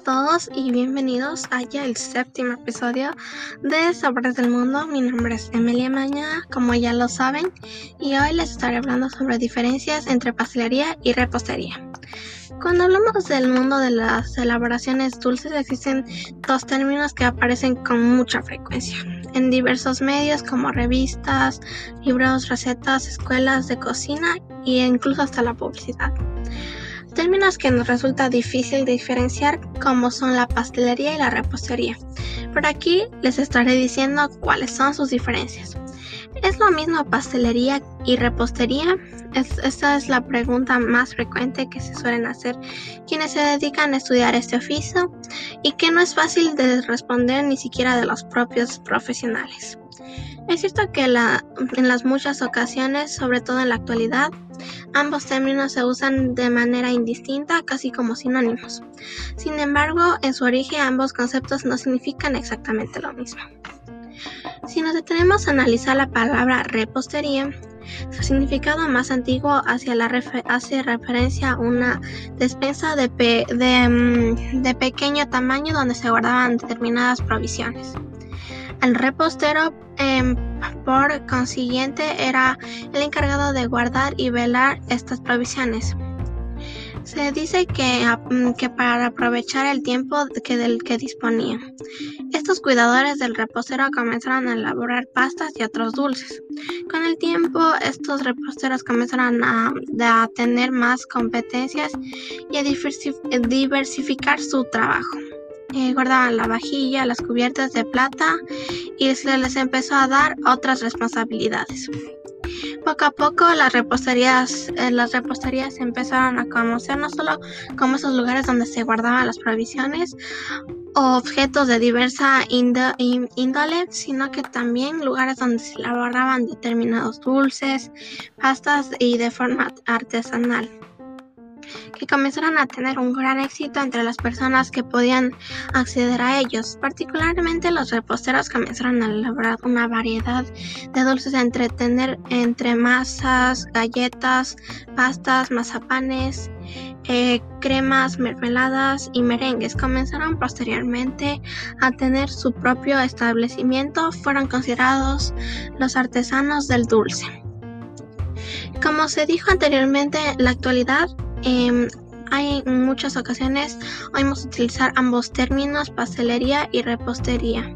a todos y bienvenidos a ya el séptimo episodio de Sabores del Mundo. Mi nombre es Emilia Maña, como ya lo saben, y hoy les estaré hablando sobre diferencias entre pastelería y repostería. Cuando hablamos del mundo de las elaboraciones dulces existen dos términos que aparecen con mucha frecuencia en diversos medios como revistas, libros, recetas, escuelas de cocina e incluso hasta la publicidad. Términos que nos resulta difícil diferenciar como son la pastelería y la repostería. Por aquí les estaré diciendo cuáles son sus diferencias. ¿Es lo mismo pastelería y repostería? esta es la pregunta más frecuente que se suelen hacer quienes se dedican a estudiar este oficio y que no es fácil de responder ni siquiera de los propios profesionales. Es cierto que en las muchas ocasiones, sobre todo en la actualidad, ambos términos se usan de manera indistinta, casi como sinónimos. Sin embargo, en su origen ambos conceptos no significan exactamente lo mismo. Si nos detenemos a analizar la palabra repostería, su significado más antiguo hace referencia a una despensa de, mm, de pequeño tamaño donde se guardaban determinadas provisiones. El repostero, em, por consiguiente, era el encargado de guardar y velar estas provisiones. Se dice que, mm, que, para aprovechar el tiempo que del que disponían. Estos cuidadores del repostero comenzaron a elaborar pastas y otros dulces. Con el tiempo, estos reposteros comenzaron a, a tener más competencias y a diversificar su trabajo. Eh, guardaban la vajilla, las cubiertas de plata y se les empezó a dar otras responsabilidades. Poco a poco las reposterías, eh, las reposterías empezaron a conocer no solo como esos lugares donde se guardaban las provisiones o objetos de diversa índole, sino que también lugares donde se elaboraban determinados dulces, pastas y de forma artesanal que comenzaron a tener un gran éxito entre las personas que podían acceder a ellos. Particularmente los reposteros comenzaron a elaborar una variedad de dulces entre tener entre masas, galletas, pastas, mazapanes, eh, cremas, mermeladas y merengues. Comenzaron posteriormente a tener su propio establecimiento. Fueron considerados los artesanos del dulce. Como se dijo anteriormente, la actualidad Em, hay en muchas ocasiones oímos utilizar ambos términos, pastelería y repostería,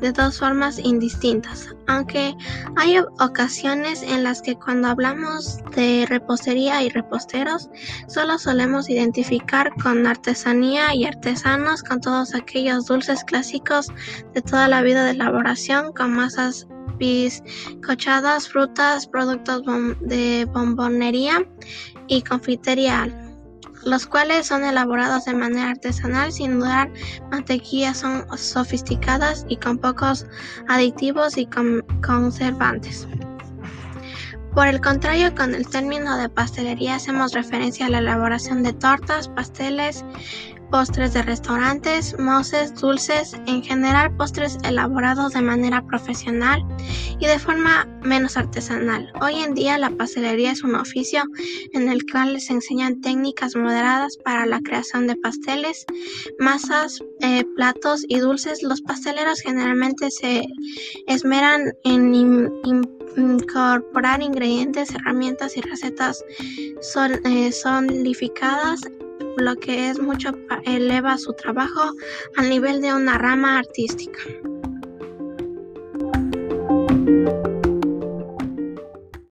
de dos formas indistintas, aunque hay ocasiones en las que cuando hablamos de repostería y reposteros, solo solemos identificar con artesanía y artesanos con todos aquellos dulces clásicos de toda la vida de elaboración con masas bizcochadas, frutas, productos de bombonería y confitería, los cuales son elaborados de manera artesanal, sin dudar mantequillas son sofisticadas y con pocos aditivos y conservantes. Por el contrario, con el término de pastelería hacemos referencia a la elaboración de tortas, pasteles, postres de restaurantes, moces, dulces, en general postres elaborados de manera profesional y de forma menos artesanal. Hoy en día la pastelería es un oficio en el cual se enseñan técnicas moderadas para la creación de pasteles, masas, eh, platos y dulces. Los pasteleros generalmente se esmeran en incorporar ingredientes, herramientas y recetas sol, eh, solidificadas, lo que es mucho eleva su trabajo al nivel de una rama artística.